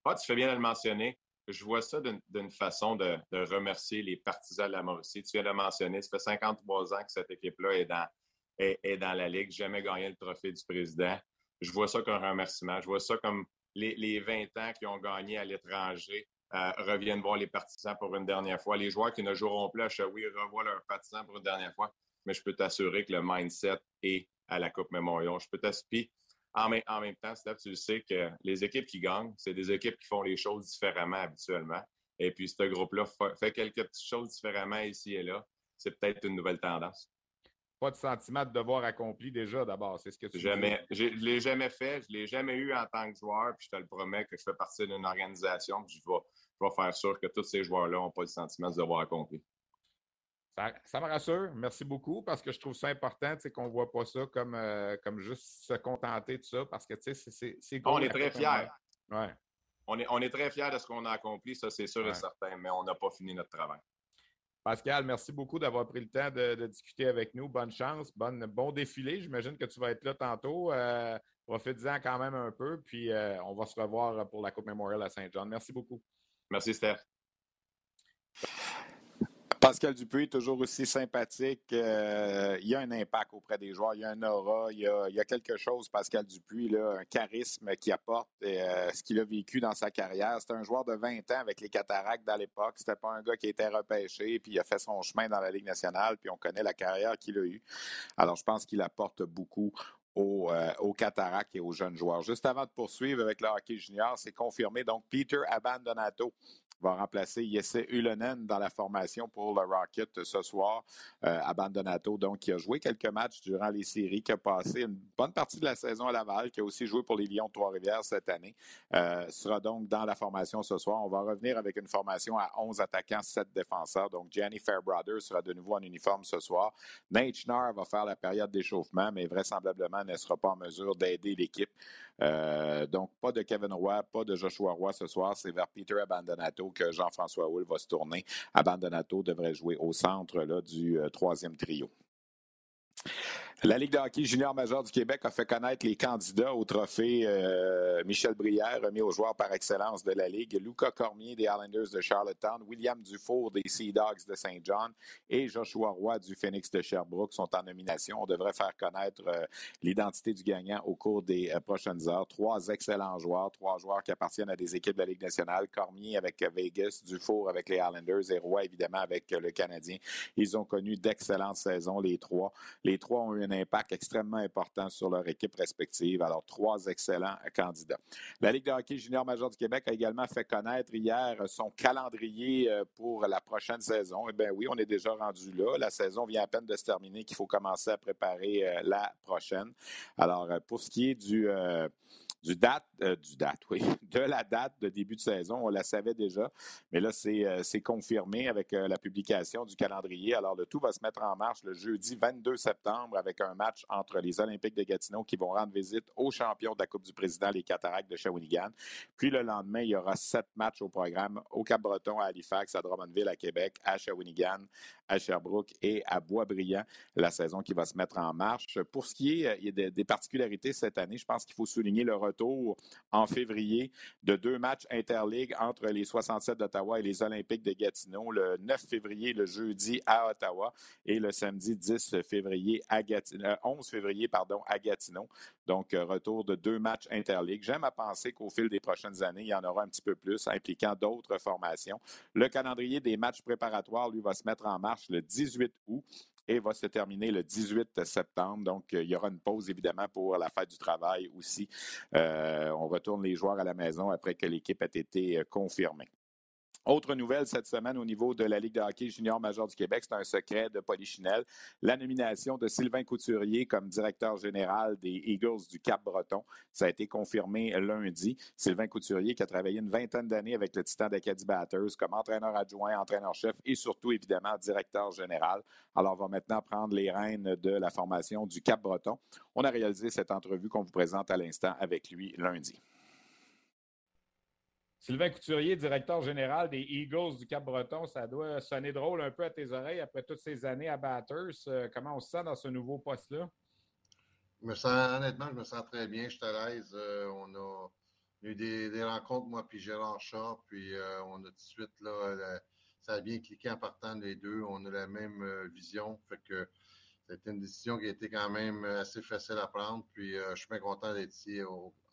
[SPEAKER 3] Ah, tu fais bien de le mentionner. Je vois ça d'une façon de, remercier les partisans de la Mauricie. Tu viens de le mentionner, ça fait 53 ans que cette équipe-là est dans, est, dans la Ligue, jamais gagné le trophée du président. Je vois ça comme un remerciement. Je vois ça comme les, 20 ans qui ont gagné à l'étranger euh, reviennent voir les partisans pour une dernière fois. Les joueurs qui ne joueront plus à Shawi revoient leurs partisans pour une dernière fois. Mais je peux t'assurer que le mindset est à la Coupe Memorial. Je peux t'assurer en même, temps, Steph, tu sais que les équipes qui gagnent, c'est des équipes qui font les choses différemment habituellement. Et puis, ce groupe-là fait quelques petites choses différemment ici et là. C'est peut-être une nouvelle tendance.
[SPEAKER 1] Pas de sentiment de devoir accompli déjà, d'abord. C'est ce que tu
[SPEAKER 3] jamais, Je ne l'ai jamais fait. Je ne l'ai jamais eu en tant que joueur. Puis, je te le promets que je fais partie d'une organisation. Puis, je vais, je vais faire sûr que tous ces joueurs-là n'ont pas le sentiment de devoir accompli.
[SPEAKER 1] Ça, me rassure. Merci beaucoup parce que je trouve ça important qu'on ne voit pas ça comme, euh, comme juste se contenter de ça parce que c'est
[SPEAKER 3] On est très fiers. Ouais. On, est, on est très fiers de ce qu'on a accompli, ça c'est sûr et certain, mais on n'a pas fini notre travail.
[SPEAKER 1] Pascal, merci beaucoup d'avoir pris le temps de, discuter avec nous. Bonne chance, bonne, bon défilé. J'imagine que tu vas être là tantôt. Euh, Profite-en quand même un peu, puis euh, on va se revoir pour la Coupe Memorial à Saint-Jean. Merci beaucoup.
[SPEAKER 3] Merci, Steph.
[SPEAKER 1] Pascal Dupuis, toujours aussi sympathique. Euh, il y a un impact auprès des joueurs, il y a un aura, il y a, quelque chose, Pascal Dupuis, un charisme qui apporte euh, ce qu'il a vécu dans sa carrière. C'était un joueur de 20 ans avec les cataractes à l'époque. C'était pas un gars qui était repêché, puis il a fait son chemin dans la Ligue nationale, puis on connaît la carrière qu'il a eue. Alors, je pense qu'il apporte beaucoup aux, euh, aux, cataractes et aux jeunes joueurs. Juste avant de poursuivre avec le hockey junior, c'est confirmé. Donc, Peter Abandonato va remplacer Jesse Ulonen dans la formation pour le Rocket ce soir. Euh, Abandonato, donc, qui a joué quelques matchs durant les séries, qui a passé une bonne partie de la saison à Laval, qui a aussi joué pour les Lions de Trois-Rivières cette année, euh, sera donc dans la formation ce soir. On va revenir avec une formation à 11 attaquants, 7 défenseurs. Donc, Gianni Fairbrother sera de nouveau en uniforme ce soir. Nate Schnarr va faire la période d'échauffement, mais vraisemblablement ne sera pas en mesure d'aider l'équipe. Euh, donc, pas de Kevin Roy, pas de Joshua Roy ce soir. C'est vers Peter Abandonato que Jean-François Hull va se tourner. Abandonato devrait jouer au centre là, du euh, troisième trio. La Ligue de hockey junior majeur du Québec a fait connaître les candidats au trophée euh, Michel Brière, remis aux joueurs par excellence de la Ligue. Luca Cormier des Islanders de Charlottetown, William Dufour des Sea Dogs de Saint John et Joshua Roy du Phoenix de Sherbrooke sont en nomination. On devrait faire connaître euh, l'identité du gagnant au cours des euh, prochaines heures. Trois excellents joueurs, trois joueurs qui appartiennent à des équipes de la Ligue nationale. Cormier avec Vegas, Dufour avec les Islanders et Roy évidemment avec le Canadien. Ils ont connu d'excellentes saisons, les trois. Les trois ont eu un impact extrêmement important sur leur équipe respective. Alors, trois excellents candidats. La Ligue de hockey junior major du Québec a également fait connaître hier son calendrier euh, pour la prochaine saison. Eh bien oui, on est déjà rendu là. La saison vient à peine de se terminer qu'il faut commencer à préparer euh, la prochaine. Alors, euh, pour ce qui est du du date, euh, du date, oui, [LAUGHS] de la date de début de saison. On la savait déjà, mais là, c'est euh, confirmé avec euh, la publication du calendrier. Alors, le tout va se mettre en marche le jeudi 22 septembre avec un match entre les Olympiques de Gatineau qui vont rendre visite aux champions de la Coupe du Président, les Cataractes de Shawinigan. Puis le lendemain, il y aura sept matchs au programme au Cap-Breton, à Halifax, à Drummondville, à Québec, à Shawinigan, à Sherbrooke et à Boisbriand. La saison qui va se mettre en marche. Pour ce qui est des particularités cette année, je pense qu'il faut souligner le retour tour en février de deux matchs interligues entre les 67 d'Ottawa et les Olympiques de Gatineau, le 9 février, le jeudi à Ottawa et le samedi 10 février à Gatineau, 11 euh, février pardon, à Gatineau. Donc, euh, retour de deux matchs interligues. J'aime à penser qu'au fil des prochaines années, il y en aura un petit peu plus, impliquant d'autres formations. Le calendrier des matchs préparatoires, lui, va se mettre en marche le 18 août et va se terminer le 18 septembre. Donc, euh, il y aura une pause, évidemment, pour la fête du travail aussi. Euh, on retourne les joueurs à la maison après que l'équipe ait été euh, confirmée. Autre nouvelle cette semaine au niveau de la Ligue de hockey junior major du Québec, c'est un secret de Polichinelle. La nomination de Sylvain Couturier comme directeur général des Eagles du Cap-Breton, ça a été confirmé lundi. Sylvain Couturier qui a travaillé une vingtaine d'années avec le Titan d'Acadie Batters comme entraîneur adjoint, entraîneur-chef et surtout évidemment directeur général. Alors, on va maintenant prendre les rênes de la formation du Cap-Breton. On a réalisé cette entrevue qu'on vous présente à l'instant avec lui lundi. Sylvain Couturier, directeur général des Eagles du Cap-Breton, ça doit sonner drôle un peu à tes oreilles après toutes ces années à Batters. Euh, comment on se sent dans ce nouveau poste-là?
[SPEAKER 4] me sens, honnêtement, je me sens très bien, je suis à l'aise. Euh, on a eu des, rencontres, moi puis Gérard Chat, puis euh, on a tout de suite, là, ça a bien cliqué en partant les deux. On a la même vision, fait que c'était une décision qui a été quand même assez facile à prendre, puis je suis bien content d'être ici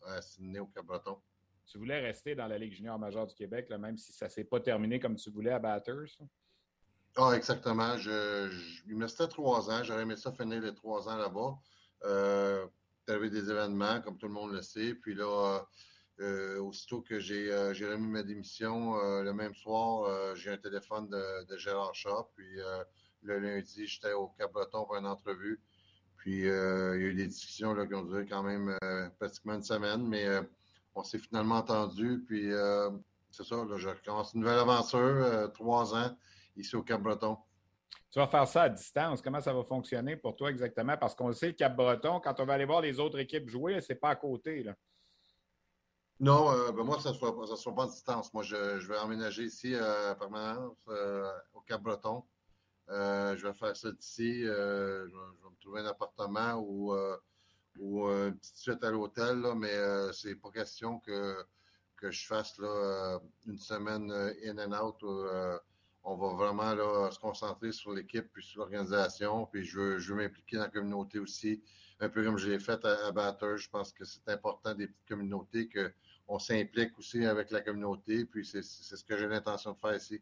[SPEAKER 4] à Sydney, au Cap-Breton
[SPEAKER 1] tu voulais rester dans la Ligue junior majeure du Québec, même si ça ne s'est pas terminé comme tu voulais à Batters?
[SPEAKER 4] Ah, exactement. Je, il me restait trois ans. J'aurais aimé ça finir les trois ans là-bas. Euh, il y des événements, comme tout le monde le sait. Puis là, euh, aussitôt que j'ai euh, remis ma démission, euh, le même soir, j'ai un téléphone de, Gérard Shaw. Puis le lundi, j'étais au Cap-Breton pour une entrevue. Puis il y a eu des discussions qui ont duré quand même pratiquement une semaine. Mais on s'est finalement entendu. Puis euh, c'est ça, là, je recommence une nouvelle aventure, euh, trois ans, ici au Cap-Breton.
[SPEAKER 1] Tu vas faire ça à distance. Comment ça va fonctionner pour toi exactement? Parce qu'on le sait, le Cap-Breton, quand on va aller voir les autres équipes jouer, c'est pas à côté. Là.
[SPEAKER 4] Non, euh, ben moi, ça ne sera, sera, pas à distance. Moi, je, vais emménager ici à permanence au Cap-Breton. je vais faire ça d'ici. je, vais me trouver un appartement où ou euh, une petite suite à l'hôtel, mais euh, c'est pas question que, que je fasse là, euh, une semaine in and out. on va vraiment là, se concentrer sur l'équipe puis sur l'organisation. Puis je veux, je m'impliquer dans la communauté aussi, un peu comme je l'ai fait à, à Je pense que c'est important des petites communautés qu'on s'implique aussi avec la communauté. Puis c'est ce que j'ai l'intention de faire ici.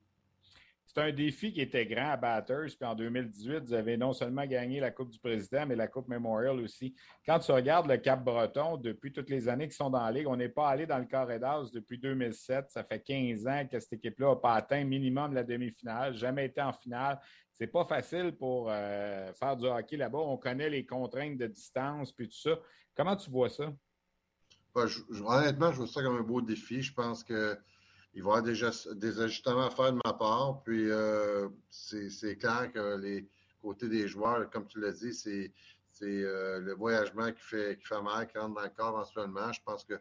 [SPEAKER 4] C'est un défi qui était grand à Batters. Puis en 2018, vous avez non seulement gagné la Coupe du Président, mais la Coupe Memorial aussi. Quand tu regardes le Cap-Breton, depuis toutes les années qu'ils sont dans la Ligue, on n'est pas allé dans le carré d'as depuis 2007. Ça fait 15 ans que cette équipe-là n'a pas atteint minimum la demi-finale, jamais été en finale. C'est pas facile pour euh, faire du hockey là-bas. On connaît les contraintes de distance puis tout ça. Comment tu vois ça? Ben, honnêtement, je vois ça comme un beau défi. Je pense que il va y avoir des, des, ajustements à faire de ma part. Puis euh, c'est clair que les côtés des joueurs, comme tu l'as dit, c'est euh, le voyagement qui fait, qui fait mal, qui rentre dans le corps éventuellement. Je pense que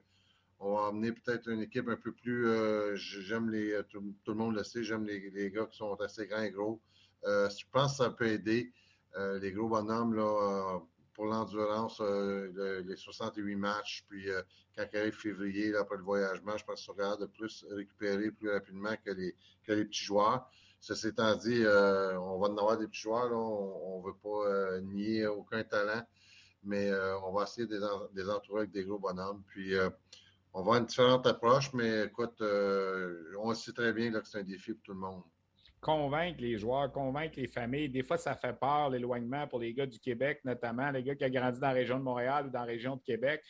[SPEAKER 4] on va amener peut-être une équipe un peu plus. Euh, j'aime les. Tout, le monde le sait, j'aime les, les, gars qui sont assez grands et gros. je pense que ça peut aider. les gros bonhommes, là, pour l'endurance, euh, les 68 matchs, puis euh, quand arrive février, après le voyagement, je pense qu'on regarde de plus récupérer plus rapidement que les, que les petits joueurs. Ceci étant dit, euh, on va en avoir des petits joueurs, on ne veut pas nier aucun talent, mais on va essayer de les, entourer avec des gros bonhommes. Puis on va avoir une différente approche, mais écoute, on sait très bien que c'est un défi pour tout le monde.
[SPEAKER 1] Convaincre les joueurs, convaincre les familles. Des fois, ça fait peur, l'éloignement pour les gars du Québec, notamment les gars qui ont grandi dans la région de Montréal ou dans la région de Québec.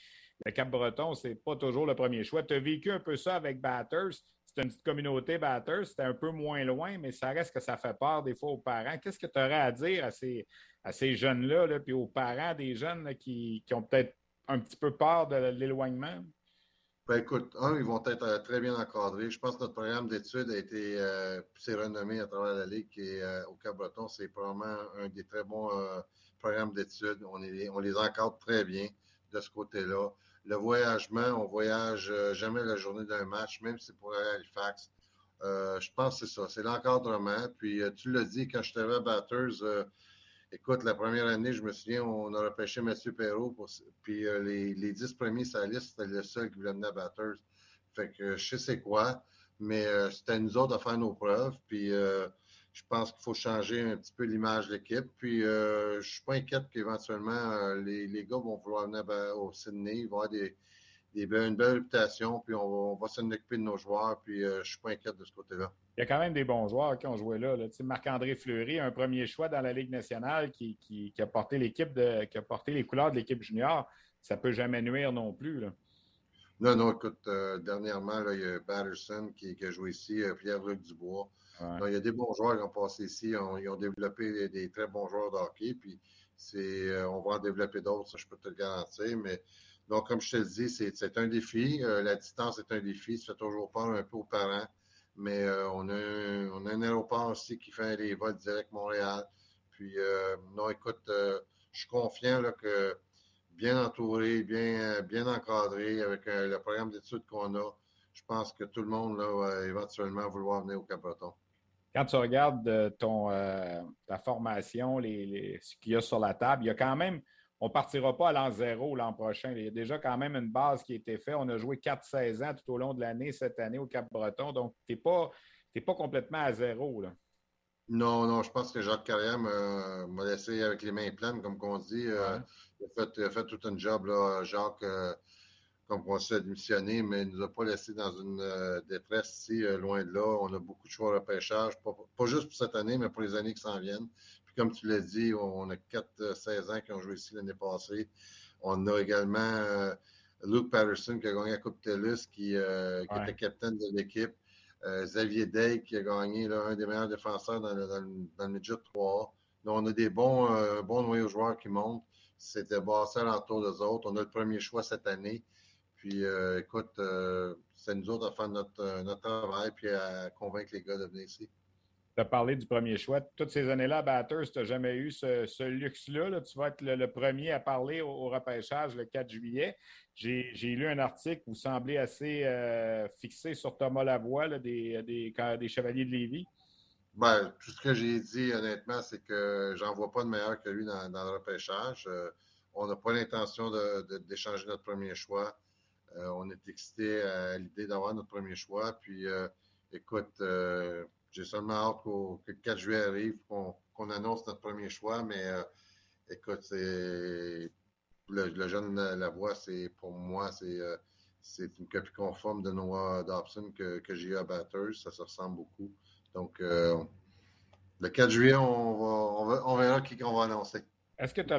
[SPEAKER 1] Le Cap-Breton, ce n'est pas toujours le premier choix. Tu as vécu un peu ça avec Batters. C'est une petite communauté Batters. C'était un peu moins loin, mais ça reste que ça fait peur des fois aux parents. Qu'est-ce que tu aurais à dire à ces, à ces jeunes-là, là, puis aux parents des jeunes qui, qui ont peut-être un petit peu peur de l'éloignement?
[SPEAKER 4] Ben écoute, un, ils vont être euh, très bien encadrés. Je pense que notre programme d'études a été euh, s'est renommé à travers la Ligue et euh, au Cap-Breton, c'est probablement un des très bons programmes d'études. On, les encadre très bien de ce côté-là. Le voyagement, on voyage jamais la journée d'un match, même si c'est pour Halifax. je pense que c'est ça, c'est l'encadrement. Puis tu l'as dit, quand je t'avais à Écoute, la première année, je me souviens, on a repêché M. Perrault, puis euh, les, les dix premiers sur la liste, c'était le seul qui voulait venir à Batters. Fait que je sais quoi, mais euh, c'était à nous autres de faire nos preuves, puis euh, je pense qu'il faut changer un petit peu l'image de l'équipe. Puis je suis pas inquiète qu'éventuellement, les, les, gars vont vouloir venir au Sydney, ils vont avoir des, des, une belle réputation, puis on va, s'en occuper de nos joueurs, puis je suis pas inquiète de ce côté-là
[SPEAKER 1] il y a quand même des bons joueurs qui ont joué là. Marc-André Fleury, un premier choix dans la Ligue nationale qui, a porté l'équipe de, qui a porté les couleurs de l'équipe junior. Ça ne peut jamais nuire non plus.
[SPEAKER 4] Non, non, écoute, euh, dernièrement, il y a Batterson qui, a joué ici, euh, Pierre-Luc Dubois. il y a des bons joueurs qui ont passé ici. ils ont développé des, très bons joueurs de hockey. Puis euh, on va en développer d'autres, ça, je peux te le garantir. Mais donc, comme je te le dis, c'est un défi. la distance est un défi. Ça fait toujours peur un peu aux parents mais euh, on, a un, aéroport aussi qui fait les vols direct Montréal. Puis, euh, non, écoute, euh, je suis confiant là, que bien entouré, bien, encadré avec le programme d'études qu'on a, je pense que tout le monde là, va éventuellement vouloir venir au Cap-Breton.
[SPEAKER 1] Quand tu regardes ton, ta formation, ce qu'il y a sur la table, il y a quand même on ne partira pas à l'an zéro l'an prochain. Il y a déjà quand même une base qui a été faite. On a joué 4-16 ans tout au long de l'année cette année au Cap-Breton. Donc, tu n'es pas, pas complètement à zéro. Là.
[SPEAKER 4] Non, non, je pense que Jacques Carrière m'a laissé avec les mains pleines, comme on dit. Euh, il, a fait, tout un job, là, Jacques, euh, comme on s'est démissionné, mais il ne nous a pas laissé dans une euh, détresse ici, loin de là. On a beaucoup de choix de repêchage, pas, pas, juste pour cette année, mais pour les années qui s'en viennent comme tu l'as dit, on a 4-16 ans qui ont joué ici l'année passée. On a également euh, Luke Patterson qui a gagné la Coupe TELUS, qui, euh, était capitaine de l'équipe. Euh, Xavier Day qui a gagné un des meilleurs défenseurs dans le, dans le, midget 3. Donc, on a des bons, bons noyaux joueurs qui montent. C'était Bassel en tour des autres. On a le premier choix cette année. Puis, écoute, c'est nous autres à faire notre, notre travail puis à convaincre les gars de venir ici
[SPEAKER 1] as parlé du premier choix. Toutes ces années-là, à Batters, tu n'as jamais eu ce, luxe-là. Tu vas être le, premier à parler au, repêchage le 4 juillet. J'ai lu un article vous semblez assez euh, fixé sur Thomas Lavoie des, des, Chevaliers de Lévis.
[SPEAKER 4] Ben, tout ce que j'ai dit, honnêtement, c'est que j'en vois pas de meilleur que lui dans, le repêchage. Euh, on n'a pas l'intention d'échanger notre premier choix. Euh, on est excité à l'idée d'avoir notre premier choix. Puis, écoute, j'ai seulement hâte que le 4 juillet arrive, qu'on annonce notre premier choix, mais euh, écoute, c'est le, jeune Lavoie, c'est pour moi, c'est euh, c'est une copie conforme de Noah Dobson que, que j'ai eu à Batters. Ça se ressemble beaucoup. Donc, euh, le 4 juillet, on, va, on, verra qui on va annoncer.
[SPEAKER 1] Est-ce que tu as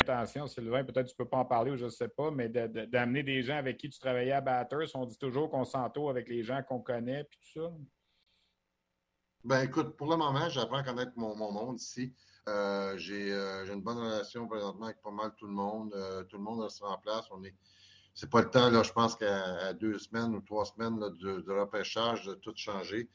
[SPEAKER 1] attention, Sylvain, peut-être tu ne peux pas en parler ou je ne sais pas, mais d'amener des gens avec qui tu travaillais à Batters, on dit toujours qu'on s'entoure avec les gens qu'on connaît puis tout ça.
[SPEAKER 4] Ben écoute, pour le moment, j'apprends à connaître mon, monde ici. Euh, euh, j'ai une bonne relation présentement avec pas mal tout le monde. Euh, tout le monde reste en place. On est. C'est pas le temps, là, je pense qu'à deux semaines ou trois semaines de, repêchage, de tout changer.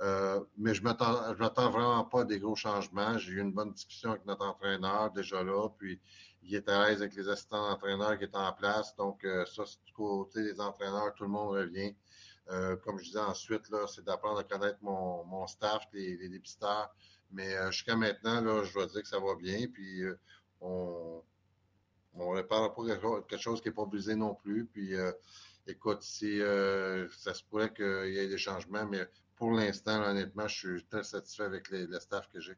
[SPEAKER 4] Mais je ne m'attends vraiment pas à des gros changements. J'ai eu une bonne discussion avec notre entraîneur déjà là. Puis il est à l'aise avec les assistants d'entraîneurs qui sont en place. Donc, euh, ça, c'est du côté des entraîneurs, tout le monde revient. comme je disais ensuite, là, c'est d'apprendre à connaître mon, mon staff, les, les dépisteurs. Mais jusqu'à maintenant, là, je dois dire que ça va bien. Puis on ne répare pas quelque chose qui n'est pas brisé non plus. Puis écoute, si ça se pourrait qu'il y ait des changements, mais pour l'instant, honnêtement, je suis très satisfait avec le staff que j'ai.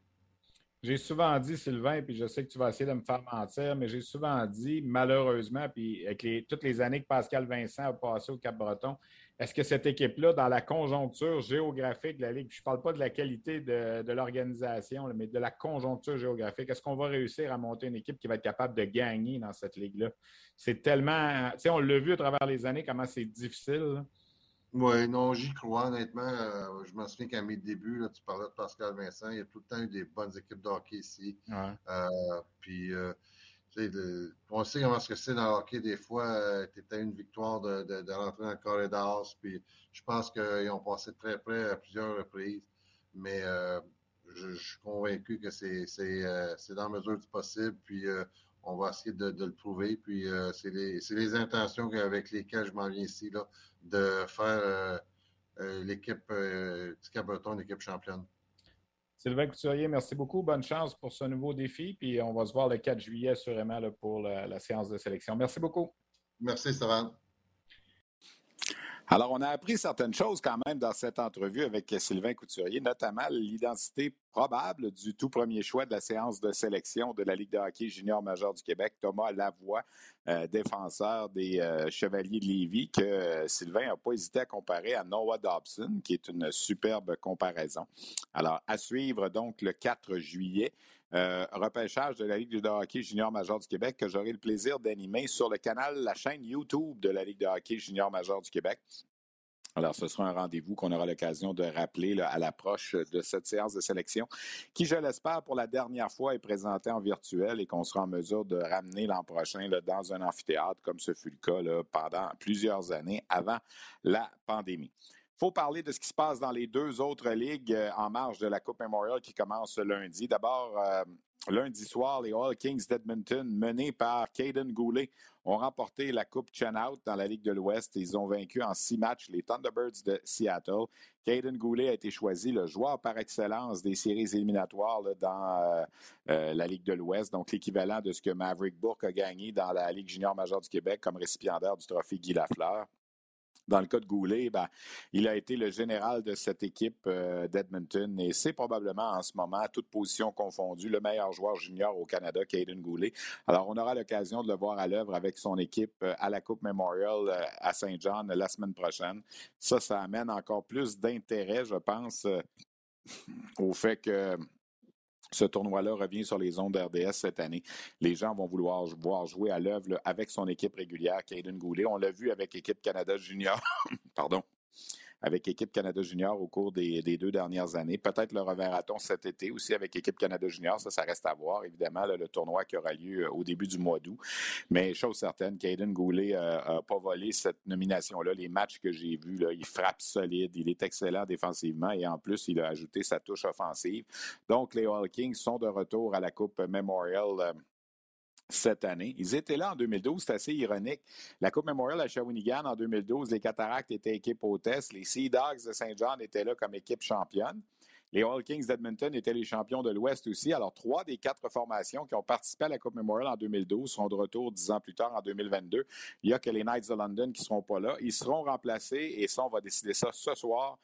[SPEAKER 5] J'ai souvent dit, Sylvain, puis je sais que tu vas essayer de me faire mentir, mais j'ai souvent dit, malheureusement, puis avec toutes les années que Pascal Vincent a passé au Cap-Breton, est-ce que cette équipe-là, dans la conjoncture géographique de la Ligue, je ne parle pas de la qualité de, l'organisation, mais de la conjoncture géographique, est-ce qu'on va réussir à monter une équipe qui va être capable de gagner dans cette Ligue-là? C'est tellement. Tu sais, on l'a vu à travers les années, comment c'est difficile.
[SPEAKER 4] Oui, non, j'y crois, honnêtement. Euh, je me souviens qu'à mes débuts, tu parlais de Pascal Vincent, il y a tout le temps eu des bonnes équipes de hockey ici. Euh, puis, euh, tu sais, on sait comment c'est dans le hockey, des fois, tu étais une victoire de, de, rentrer dans le corridor. Puis, je pense qu'ils ont passé très près à plusieurs reprises. Mais je, suis convaincu que c'est dans la mesure du possible. Puis, on va essayer de, le prouver. Puis, c'est les, les, intentions avec lesquelles je m'en viens ici, là, de faire euh, euh, l'équipe euh, du Cabreton, l'équipe championne.
[SPEAKER 5] Sylvain Couturier, merci beaucoup. Bonne chance pour ce nouveau défi. Puis on va se voir le 4 juillet, assurément, pour la, séance de sélection. Merci beaucoup.
[SPEAKER 4] Merci, Stéphane.
[SPEAKER 1] Alors, on a appris certaines choses quand même dans cette entrevue avec Sylvain Couturier, notamment l'identité probable du tout premier choix de la séance de sélection de la Ligue de hockey junior majeur du Québec, Thomas Lavoie, euh, défenseur des euh, Chevaliers de Lévis, que euh, Sylvain n'a pas hésité à comparer à Noah Dobson, qui est une superbe comparaison. Alors, à suivre donc le 4 juillet. Euh, repêchage de la Ligue de hockey junior majeur du Québec que j'aurai le plaisir d'animer sur le canal, la chaîne YouTube de la Ligue de hockey junior majeur du Québec. Alors, ce sera un rendez-vous qu'on aura l'occasion de rappeler à l'approche de cette séance de sélection, qui, je l'espère, pour la dernière fois, est présentée en virtuel et qu'on sera en mesure de ramener l'an prochain dans un amphithéâtre, comme ce fut le cas pendant plusieurs années avant la pandémie. Faut parler de ce qui se passe dans les deux autres ligues euh, en marge de la Coupe Memorial qui commence lundi. D'abord, euh, lundi soir, les All Kings d'Edmonton, menés par Caden Goulet, ont remporté la Coupe Chenout dans la Ligue de l'Ouest. Ils ont vaincu en six matchs les Thunderbirds de Seattle. Caden Goulet a été choisi le joueur par excellence des séries éliminatoires dans euh, la Ligue de l'Ouest, donc l'équivalent de ce que Maverick Bourque a gagné dans la Ligue junior majeure du Québec comme récipiendaire du trophée Guy Lafleur. Dans le cas de Goulet, ben, il a été le général de cette équipe euh, d'Edmonton et c'est probablement en ce moment, à toute position confondue, le meilleur joueur junior au Canada, Caden Goulet. Alors, on aura l'occasion de le voir à l'œuvre avec son équipe euh, à la Coupe Memorial euh, à Saint-Jean la semaine prochaine. Ça, ça amène encore plus d'intérêt, je pense, au fait que ce tournoi-là revient sur les ondes RDS cette année. Les gens vont vouloir voir jouer à l'œuvre avec son équipe régulière, Caden Goulet. On l'a vu avec l'équipe Canada Junior. [LAUGHS] Pardon avec Équipe Canada Junior au cours des, deux dernières années. Peut-être le reverra-t-on cet été aussi avec Équipe Canada Junior. Ça, ça reste à voir, évidemment, le tournoi qui aura lieu euh, au début du mois d'août. Mais chose certaine, Caden Goulet n'a pas volé cette nomination-là. Les matchs que j'ai vus, il frappe solide, il est excellent défensivement et en plus, il a ajouté sa touche offensive. Donc, les All sont de retour à la Coupe Memorial euh, cette année. Ils étaient là en 2012, c'est assez ironique. La Coupe Memorial à Shawinigan en 2012, les Cataractes étaient équipe hôtesse, les Sea Dogs de Saint John étaient là comme équipe championne. Les All Kings d'Edmonton étaient les champions de l'Ouest aussi. Alors, trois des quatre formations qui ont participé à la Coupe Memorial en 2012 seront de retour dix ans plus tard en 2022. Il n'y a que les Knights de London qui ne seront pas là. Ils seront remplacés et ça, on va décider ça ce soir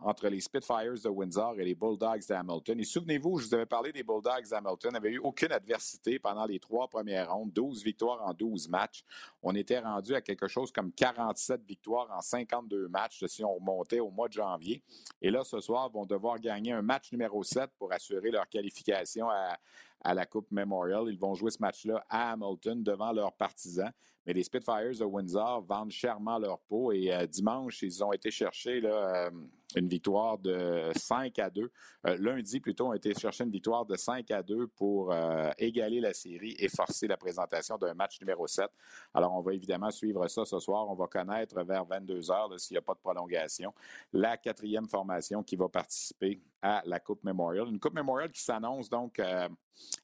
[SPEAKER 1] entre les Spitfires de Windsor et les Bulldogs d'Hamilton. Et souvenez-vous, je vous avais parlé des Bulldogs d'Hamilton, n'avaient eu aucune adversité pendant les trois premières rondes, 12 victoires en 12 matchs. On était rendu à quelque chose comme 47 victoires en 52 matchs si on remontait au mois de janvier. Et là, ce soir, ils vont devoir gagner un match numéro 7 pour assurer leur qualification à, la Coupe Memorial. Ils vont jouer ce match-là à Hamilton devant leurs partisans. Mais les Spitfires de Windsor vendent chèrement leur peau et euh, dimanche, ils ont été chercher là, euh, une victoire de 5 à 2. Euh, lundi, plutôt, ont été chercher une victoire de 5 à 2 pour égaler la série et forcer la présentation d'un match numéro 7. Alors, on va évidemment suivre ça ce soir. On va connaître vers 22 heures, s'il n'y a pas de prolongation, la quatrième formation qui va participer à la Coupe Memorial. Une Coupe Memorial qui s'annonce donc euh,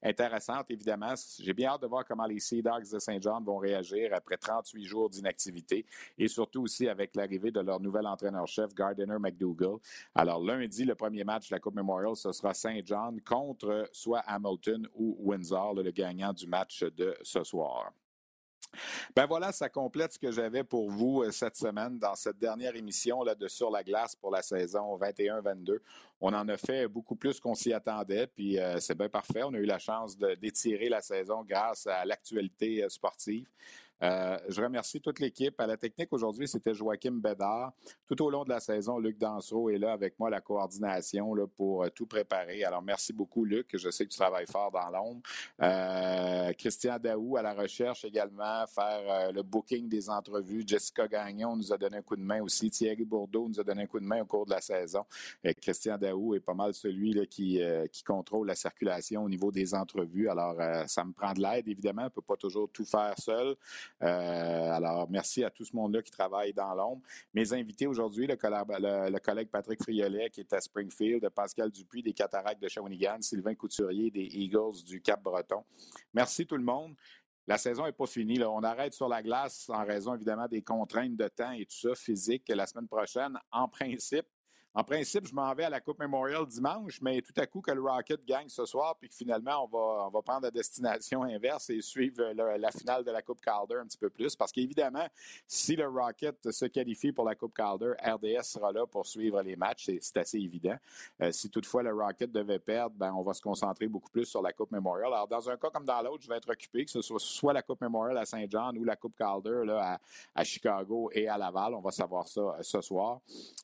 [SPEAKER 1] intéressante, évidemment. J'ai bien hâte de voir comment les Sea Dogs de Saint-Jean vont réagir après 38 jours d'inactivité et surtout aussi avec l'arrivée de leur nouvel entraîneur-chef, Gardiner McDougall. Alors, lundi, le premier match de la Coupe Memorial, ce sera Saint-Jean contre soit Hamilton ou Windsor, le gagnant du match de ce soir. Ben voilà, ça complète ce que j'avais pour vous euh, cette semaine dans cette dernière émission de Sur la glace pour la saison 21-22. On en a fait beaucoup plus qu'on s'y attendait, puis euh, c'est bien parfait. On a eu la chance d'étirer la saison grâce à l'actualité euh, sportive. Euh, je remercie toute l'équipe. À la technique aujourd'hui, c'était Joachim Bédard. Tout au long de la saison, Luc Dansereau est là avec moi, la coordination là, pour euh, tout préparer. Alors, merci beaucoup, Luc. Je sais que tu travailles fort dans l'ombre. Euh, Christian Daou à la recherche également, faire le booking des entrevues. Jessica Gagnon nous a donné un coup de main aussi. Thierry Bourdeau nous a donné un coup de main au cours de la saison. Christian Daou est pas mal celui là, qui, qui contrôle la circulation au niveau des entrevues. Alors, ça me prend de l'aide, évidemment. On ne peut pas toujours tout faire seul. Euh, alors, merci à tout ce monde-là qui travaille dans l'ombre. Mes invités aujourd'hui, le, collègue Patrick Friolet qui est à Springfield, Pascal Dupuis des Cataractes de Shawinigan, Sylvain Couturier des Eagles du Cap-Breton. Merci tout le monde. La saison n'est pas finie. On arrête sur la glace en raison évidemment des contraintes de temps et tout ça physique la semaine prochaine. En principe, en principe, je m'en vais à la Coupe Memorial dimanche, mais tout à coup que le Rocket gagne ce soir, puis que finalement, on va, on va prendre la destination inverse et suivre la finale de la Coupe Calder un petit peu plus. Parce qu'évidemment, si le Rocket se qualifie pour la Coupe Calder, RDS sera là pour suivre les matchs. C'est assez évident. Euh, si toutefois le Rocket devait perdre, ben, on va se concentrer beaucoup plus sur la Coupe Memorial. Alors, dans un cas comme dans l'autre, je vais être occupé, que ce soit soit la Coupe Memorial à Saint-Jean ou la Coupe Calder là, à, Chicago et à Laval. On va savoir ça euh, ce soir.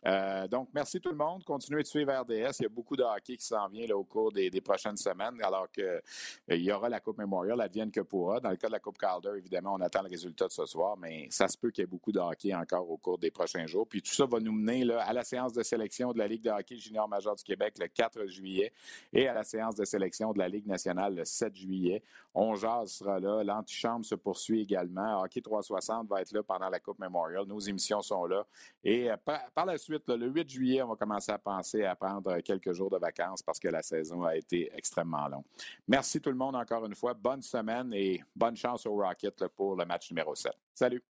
[SPEAKER 1] Euh, donc, merci tout le monde. Continuez de suivre RDS. Il y a beaucoup de hockey qui s'en vient au cours des, prochaines semaines, alors qu'il euh, y aura la Coupe Memorial, vienne que pourra. Dans le cas de la Coupe Calder, évidemment, on attend le résultat de ce soir, mais ça se peut qu'il y ait beaucoup de hockey encore au cours des prochains jours. Puis tout ça va nous mener à la séance de sélection de la Ligue de hockey junior major du Québec le 4 juillet et à la séance de sélection de la Ligue nationale le 7 juillet. On jase sera là. L'antichambre se poursuit également. Hockey 360 va être là pendant la Coupe Memorial. Nos émissions sont là. Et euh, par, la suite, le 8 juillet, va commencer à penser à prendre quelques jours de vacances parce que la saison a été extrêmement longue. Merci tout le monde encore une fois. Bonne semaine et bonne chance au Rocket pour le match numéro 7. Salut!